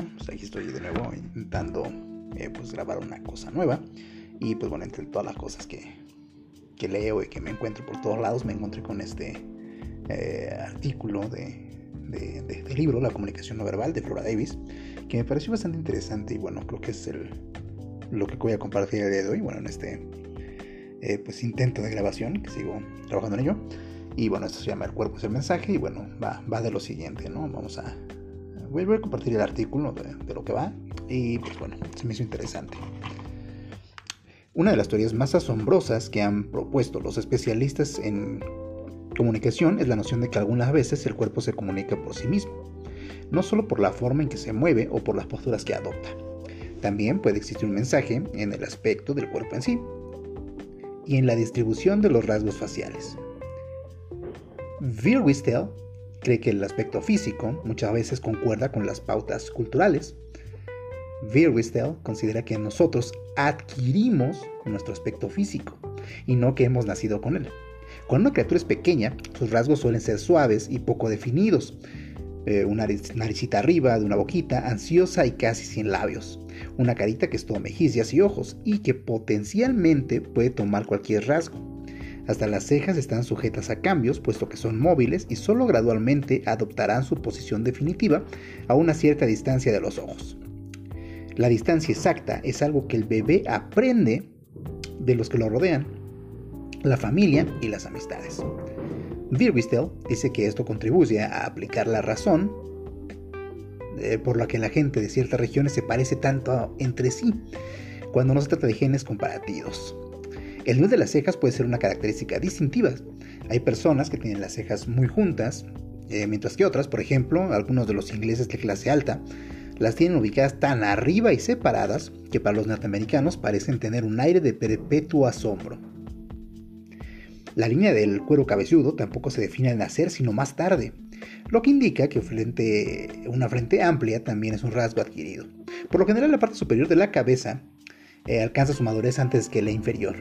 Pues aquí estoy de nuevo intentando eh, pues grabar una cosa nueva. Y pues bueno, entre todas las cosas que, leo y que me encuentro por todos lados, me encontré con este eh, artículo de, libro, La comunicación no verbal, de Flora Davis, que me pareció bastante interesante y bueno, creo que es lo que voy a compartir el día de hoy, bueno, en este eh, pues intento de grabación, que sigo trabajando en ello. Y bueno, esto se llama El cuerpo es el mensaje y bueno, va, va de lo siguiente, ¿no? Vamos a... Voy a compartir el artículo de, lo que va y pues bueno, se me hizo interesante. Una de las teorías más asombrosas que han propuesto los especialistas en comunicación es la noción de que algunas veces el cuerpo se comunica por sí mismo, no solo por la forma en que se mueve o por las posturas que adopta. También puede existir un mensaje en el aspecto del cuerpo en sí y en la distribución de los rasgos faciales. Wistel cree que el aspecto físico muchas veces concuerda con las pautas culturales. Wistel considera que nosotros adquirimos nuestro aspecto físico y no que hemos nacido con él. Cuando una criatura es pequeña, sus rasgos suelen ser suaves y poco definidos. Eh, una naricita arriba, de una boquita, ansiosa y casi sin labios. Una carita que es todo mejillas y ojos y que potencialmente puede tomar cualquier rasgo. Hasta las cejas están sujetas a cambios, puesto que son móviles y solo gradualmente adoptarán su posición definitiva a una cierta distancia de los ojos. La distancia exacta es algo que el bebé aprende de los que lo rodean, la familia y las amistades. Birwistel dice que esto contribuye a aplicar la razón eh, por la que la gente de ciertas regiones se parece tanto entre sí, cuando no se trata de genes comparativos. El nivel de las cejas puede ser una característica distintiva. Hay personas que tienen las cejas muy juntas, eh, mientras que otras, por ejemplo, algunos de los ingleses de clase alta, las tienen ubicadas tan arriba y separadas que para los norteamericanos parecen tener un aire de perpetuo asombro. La línea del cuero cabelludo tampoco se define al nacer sino más tarde, lo que indica que una frente amplia también es un rasgo adquirido. Por lo general la parte superior de la cabeza eh, alcanza su madurez antes que la inferior.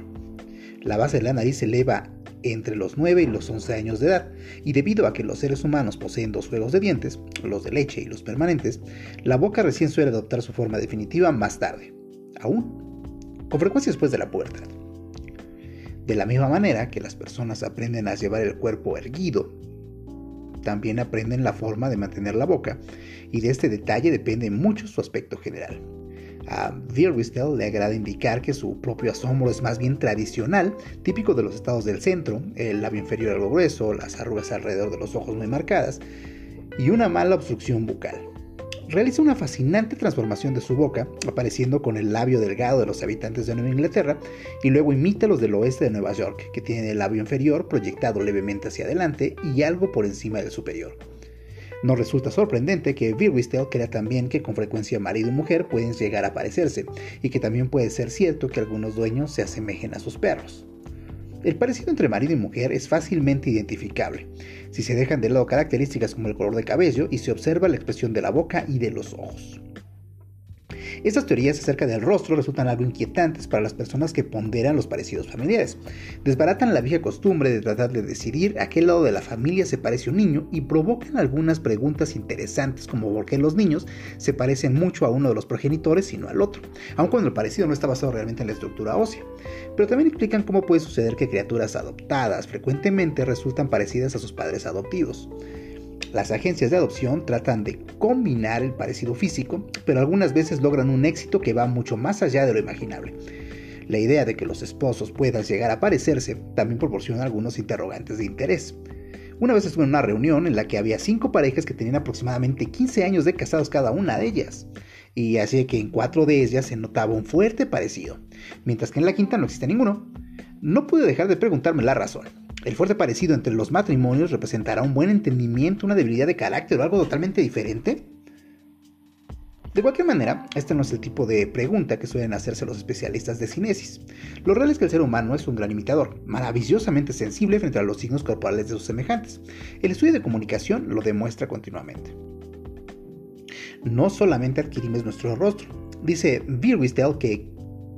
La base de la nariz se eleva entre los 9 y los 11 años de edad, y debido a que los seres humanos poseen dos juegos de dientes, los de leche y los permanentes, la boca recién suele adoptar su forma definitiva más tarde, aún, con frecuencia después de la pubertad. De la misma manera que las personas aprenden a llevar el cuerpo erguido, también aprenden la forma de mantener la boca, y de este detalle depende mucho su aspecto general. A Wistel le agrada indicar que su propio asombro es más bien tradicional, típico de los estados del centro, el labio inferior algo grueso, las arrugas alrededor de los ojos muy marcadas y una mala obstrucción bucal. Realiza una fascinante transformación de su boca, apareciendo con el labio delgado de los habitantes de Nueva Inglaterra, y luego imita los del oeste de Nueva York, que tienen el labio inferior proyectado levemente hacia adelante y algo por encima del superior. No resulta sorprendente que Birwistel crea también que con frecuencia marido y mujer pueden llegar a parecerse, y que también puede ser cierto que algunos dueños se asemejen a sus perros. El parecido entre marido y mujer es fácilmente identificable, si se dejan de lado características como el color de cabello y se observa la expresión de la boca y de los ojos. Estas teorías acerca del rostro resultan algo inquietantes para las personas que ponderan los parecidos familiares. Desbaratan la vieja costumbre de tratar de decidir a qué lado de la familia se parece un niño y provocan algunas preguntas interesantes como por qué los niños se parecen mucho a uno de los progenitores y no al otro, aun cuando el parecido no está basado realmente en la estructura ósea. Pero también explican cómo puede suceder que criaturas adoptadas frecuentemente resultan parecidas a sus padres adoptivos. Las agencias de adopción tratan de combinar el parecido físico, pero algunas veces logran un éxito que va mucho más allá de lo imaginable. La idea de que los esposos puedan llegar a parecerse también proporciona algunos interrogantes de interés. Una vez estuve en una reunión en la que había cinco parejas que tenían aproximadamente 15 años de casados cada una de ellas, y así que en cuatro de ellas se notaba un fuerte parecido, mientras que en la quinta no existe ninguno. No pude dejar de preguntarme la razón. El fuerte parecido entre los matrimonios representará un buen entendimiento, una debilidad de carácter o algo totalmente diferente. De cualquier manera, este no es el tipo de pregunta que suelen hacerse los especialistas de cinesis. Lo real es que el ser humano es un gran imitador, maravillosamente sensible frente a los signos corporales de sus semejantes. El estudio de comunicación lo demuestra continuamente. No solamente adquirimos nuestro rostro. Dice Birwistel que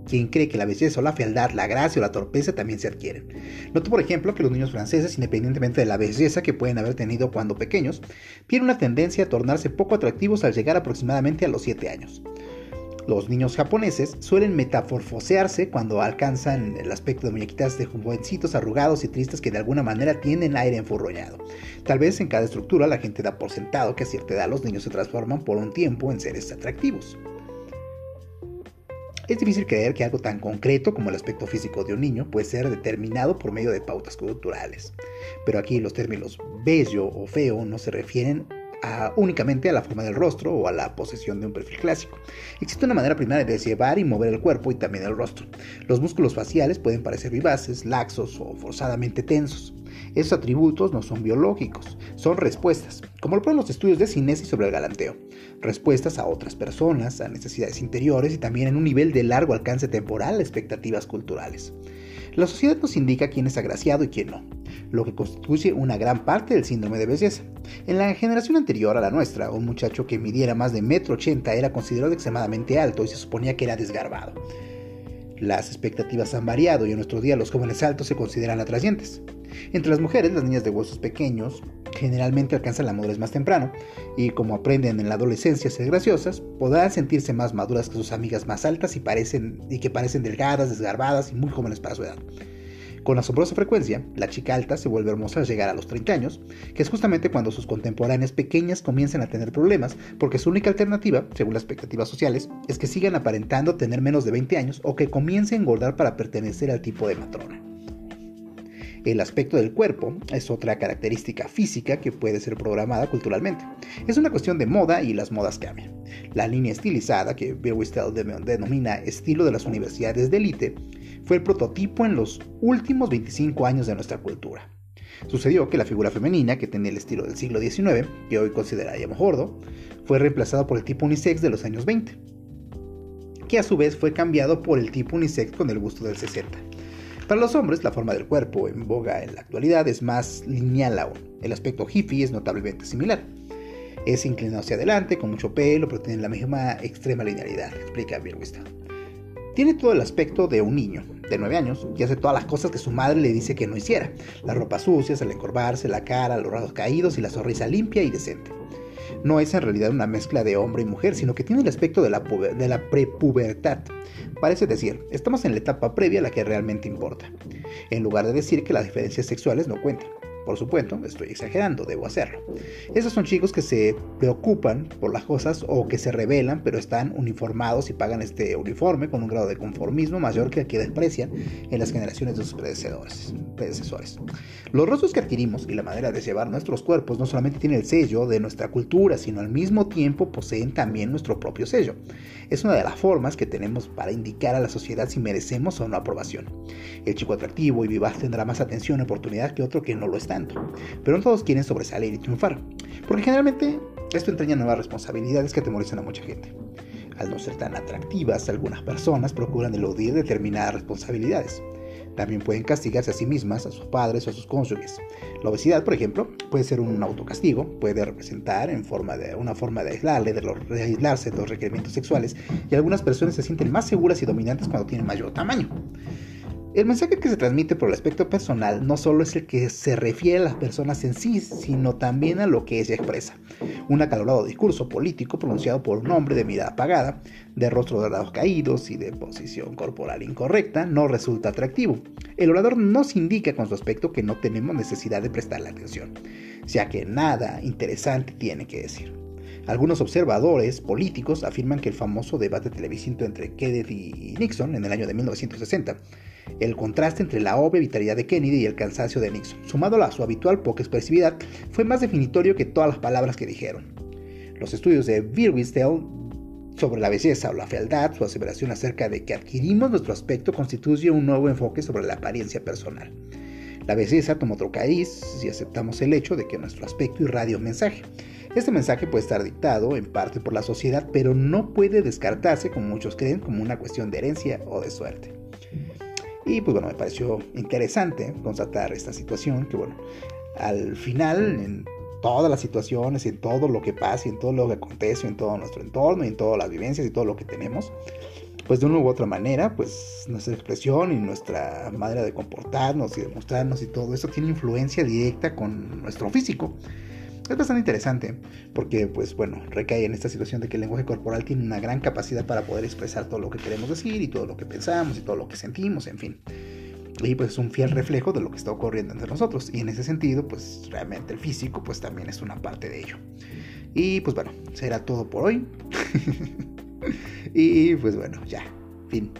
quien cree que la belleza o la fealdad, la gracia o la torpeza también se adquieren. Noto, por ejemplo, que los niños franceses, independientemente de la belleza que pueden haber tenido cuando pequeños, tienen una tendencia a tornarse poco atractivos al llegar aproximadamente a los 7 años. Los niños japoneses suelen metamorfosearse cuando alcanzan el aspecto de muñequitas de jovencitos arrugados y tristes que de alguna manera tienen aire enfurroñado. Tal vez en cada estructura la gente da por sentado que a cierta edad los niños se transforman por un tiempo en seres atractivos. Es difícil creer que algo tan concreto como el aspecto físico de un niño puede ser determinado por medio de pautas culturales. Pero aquí los términos bello o feo no se refieren únicamente a la forma del rostro o a la posesión de un perfil clásico. Existe una manera primaria de llevar y mover el cuerpo y también el rostro. Los músculos faciales pueden parecer vivaces, laxos o forzadamente tensos. Esos atributos no son biológicos, son respuestas, como lo ponen los estudios de cinesis sobre el galanteo. Respuestas a otras personas, a necesidades interiores y también en un nivel de largo alcance temporal a expectativas culturales. La sociedad nos indica quién es agraciado y quién no, lo que constituye una gran parte del síndrome de belleza. En la generación anterior a la nuestra, un muchacho que midiera más de metro ochenta era considerado extremadamente alto y se suponía que era desgarbado. Las expectativas han variado y en nuestro día los jóvenes altos se consideran atrayentes. Entre las mujeres, las niñas de huesos pequeños generalmente alcanzan la madurez más temprano y como aprenden en la adolescencia a ser graciosas, podrán sentirse más maduras que sus amigas más altas y, parecen, y que parecen delgadas, desgarbadas y muy jóvenes para su edad. Con asombrosa frecuencia, la chica alta se vuelve hermosa al llegar a los 30 años, que es justamente cuando sus contemporáneas pequeñas comienzan a tener problemas, porque su única alternativa, según las expectativas sociales, es que sigan aparentando tener menos de 20 años o que comiencen a engordar para pertenecer al tipo de matrona. El aspecto del cuerpo es otra característica física que puede ser programada culturalmente. Es una cuestión de moda y las modas cambian. La línea estilizada, que Bill Wistel denomina estilo de las universidades de élite, fue el prototipo en los últimos 25 años de nuestra cultura. Sucedió que la figura femenina, que tenía el estilo del siglo XIX, que hoy consideraríamos gordo, fue reemplazada por el tipo unisex de los años 20, que a su vez fue cambiado por el tipo unisex con el gusto del 60. Para los hombres, la forma del cuerpo en boga en la actualidad es más lineal aún. El aspecto hippie es notablemente similar. Es inclinado hacia adelante, con mucho pelo, pero tiene la misma extrema linealidad, explica Birwistel. Tiene todo el aspecto de un niño de 9 años y hace todas las cosas que su madre le dice que no hiciera. La ropa sucia, el encorvarse, la cara, los rasgos caídos y la sonrisa limpia y decente. No es en realidad una mezcla de hombre y mujer, sino que tiene el aspecto de la, prepubertad. Parece decir, estamos en la etapa previa a la que realmente importa, en lugar de decir que las diferencias sexuales no cuentan. Por supuesto, estoy exagerando, debo hacerlo. Esos son chicos que se preocupan por las cosas o que se rebelan, pero están uniformados y pagan este uniforme con un grado de conformismo mayor que el que desprecian en las generaciones de sus predecesores. predecesores. Los rostros que adquirimos y la manera de llevar nuestros cuerpos no solamente tienen el sello de nuestra cultura, sino al mismo tiempo poseen también nuestro propio sello. Es una de las formas que tenemos para indicar a la sociedad si merecemos o no aprobación. El chico atractivo y vivaz tendrá más atención y oportunidad que otro que no lo está pero no todos quieren sobresalir y triunfar, porque generalmente esto entraña nuevas responsabilidades que atemorizan a mucha gente. Al no ser tan atractivas, algunas personas procuran eludir determinadas responsabilidades. También pueden castigarse a sí mismas, a sus padres o a sus cónyuges. La obesidad, por ejemplo, puede ser un autocastigo, puede representar en forma de una forma de aislarle, de, de aislarse de los requerimientos sexuales, y algunas personas se sienten más seguras y dominantes cuando tienen mayor tamaño. El mensaje que se transmite por el aspecto personal no solo es el que se refiere a las personas en sí, sino también a lo que ella expresa. Un acalorado discurso político pronunciado por un hombre de mirada apagada, de rostro de lados caídos y de posición corporal incorrecta no resulta atractivo. El orador nos indica con su aspecto que no tenemos necesidad de prestarle atención, ya que nada interesante tiene que decir. Algunos observadores políticos afirman que el famoso debate televisivo entre Kennedy y Nixon en el año de 1960 el contraste entre la obvia vitalidad de Kennedy y el cansancio de Nixon, sumado a su habitual poca expresividad, fue más definitorio que todas las palabras que dijeron. Los estudios de Birwistel sobre la belleza o la fealdad, su aseveración acerca de que adquirimos nuestro aspecto constituye un nuevo enfoque sobre la apariencia personal. La belleza toma otro cariz si aceptamos el hecho de que nuestro aspecto irradia un mensaje. Este mensaje puede estar dictado en parte por la sociedad, pero no puede descartarse, como muchos creen, como una cuestión de herencia o de suerte. Y pues bueno, me pareció interesante constatar esta situación, que bueno, al final, en todas las situaciones, en todo lo que pasa, en todo lo que acontece, en todo nuestro entorno, en todas las vivencias y todo lo que tenemos, pues de una u otra manera, pues nuestra expresión y nuestra manera de comportarnos y de mostrarnos y todo eso tiene influencia directa con nuestro físico. Es bastante interesante porque, pues bueno, recae en esta situación de que el lenguaje corporal tiene una gran capacidad para poder expresar todo lo que queremos decir y todo lo que pensamos y todo lo que sentimos, en fin. Y pues es un fiel reflejo de lo que está ocurriendo entre nosotros. Y en ese sentido, pues realmente el físico, pues también es una parte de ello. Y pues bueno, será todo por hoy. y pues bueno, ya, fin.